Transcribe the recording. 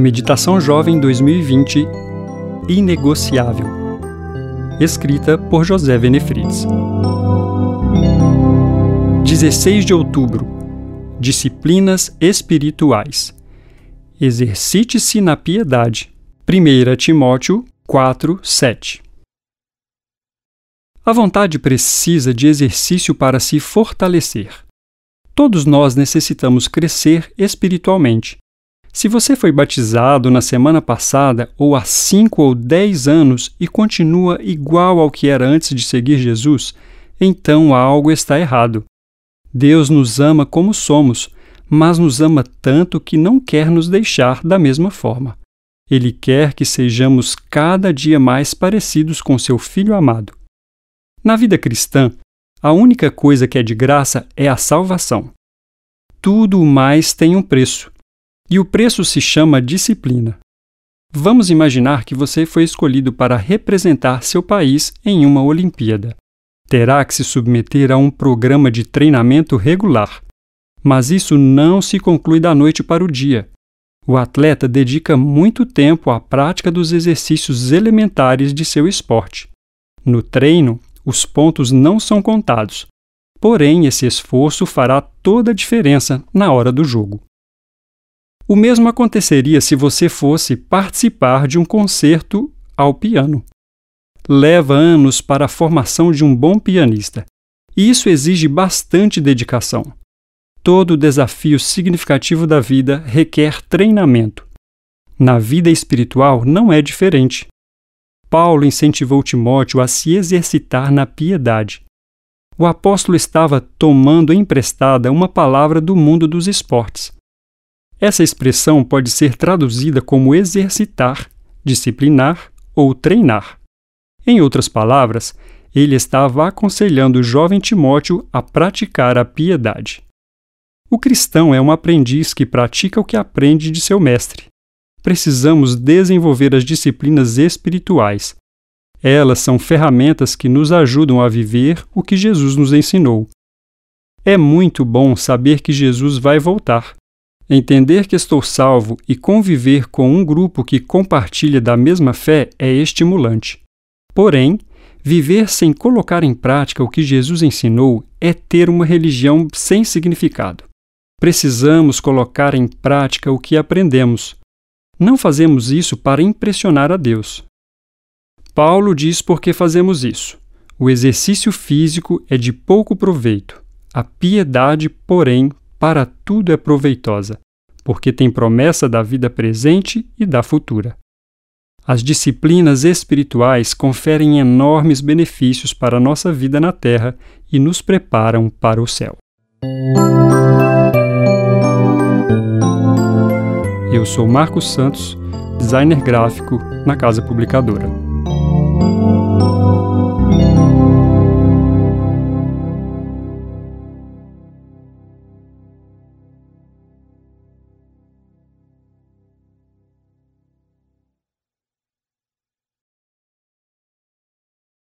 Meditação Jovem 2020 Inegociável. Escrita por José Venefrides. 16 de outubro. Disciplinas espirituais. Exercite-se na piedade. 1 Timóteo 4, 7. A vontade precisa de exercício para se fortalecer. Todos nós necessitamos crescer espiritualmente. Se você foi batizado na semana passada ou há 5 ou 10 anos e continua igual ao que era antes de seguir Jesus, então algo está errado. Deus nos ama como somos, mas nos ama tanto que não quer nos deixar da mesma forma. Ele quer que sejamos cada dia mais parecidos com seu Filho amado. Na vida cristã, a única coisa que é de graça é a salvação. Tudo mais tem um preço, e o preço se chama disciplina. Vamos imaginar que você foi escolhido para representar seu país em uma Olimpíada. Terá que se submeter a um programa de treinamento regular. Mas isso não se conclui da noite para o dia. O atleta dedica muito tempo à prática dos exercícios elementares de seu esporte. No treino, os pontos não são contados. Porém, esse esforço fará toda a diferença na hora do jogo. O mesmo aconteceria se você fosse participar de um concerto ao piano. Leva anos para a formação de um bom pianista, e isso exige bastante dedicação. Todo desafio significativo da vida requer treinamento. Na vida espiritual não é diferente. Paulo incentivou Timóteo a se exercitar na piedade. O apóstolo estava tomando emprestada uma palavra do mundo dos esportes. Essa expressão pode ser traduzida como exercitar, disciplinar ou treinar. Em outras palavras, ele estava aconselhando o jovem Timóteo a praticar a piedade. O cristão é um aprendiz que pratica o que aprende de seu mestre precisamos desenvolver as disciplinas espirituais. Elas são ferramentas que nos ajudam a viver o que Jesus nos ensinou. É muito bom saber que Jesus vai voltar. Entender que estou salvo e conviver com um grupo que compartilha da mesma fé é estimulante. Porém, viver sem colocar em prática o que Jesus ensinou é ter uma religião sem significado. Precisamos colocar em prática o que aprendemos, não fazemos isso para impressionar a Deus. Paulo diz por que fazemos isso. O exercício físico é de pouco proveito. A piedade, porém, para tudo é proveitosa, porque tem promessa da vida presente e da futura. As disciplinas espirituais conferem enormes benefícios para a nossa vida na Terra e nos preparam para o céu. Eu sou Marcos Santos, designer gráfico na Casa Publicadora.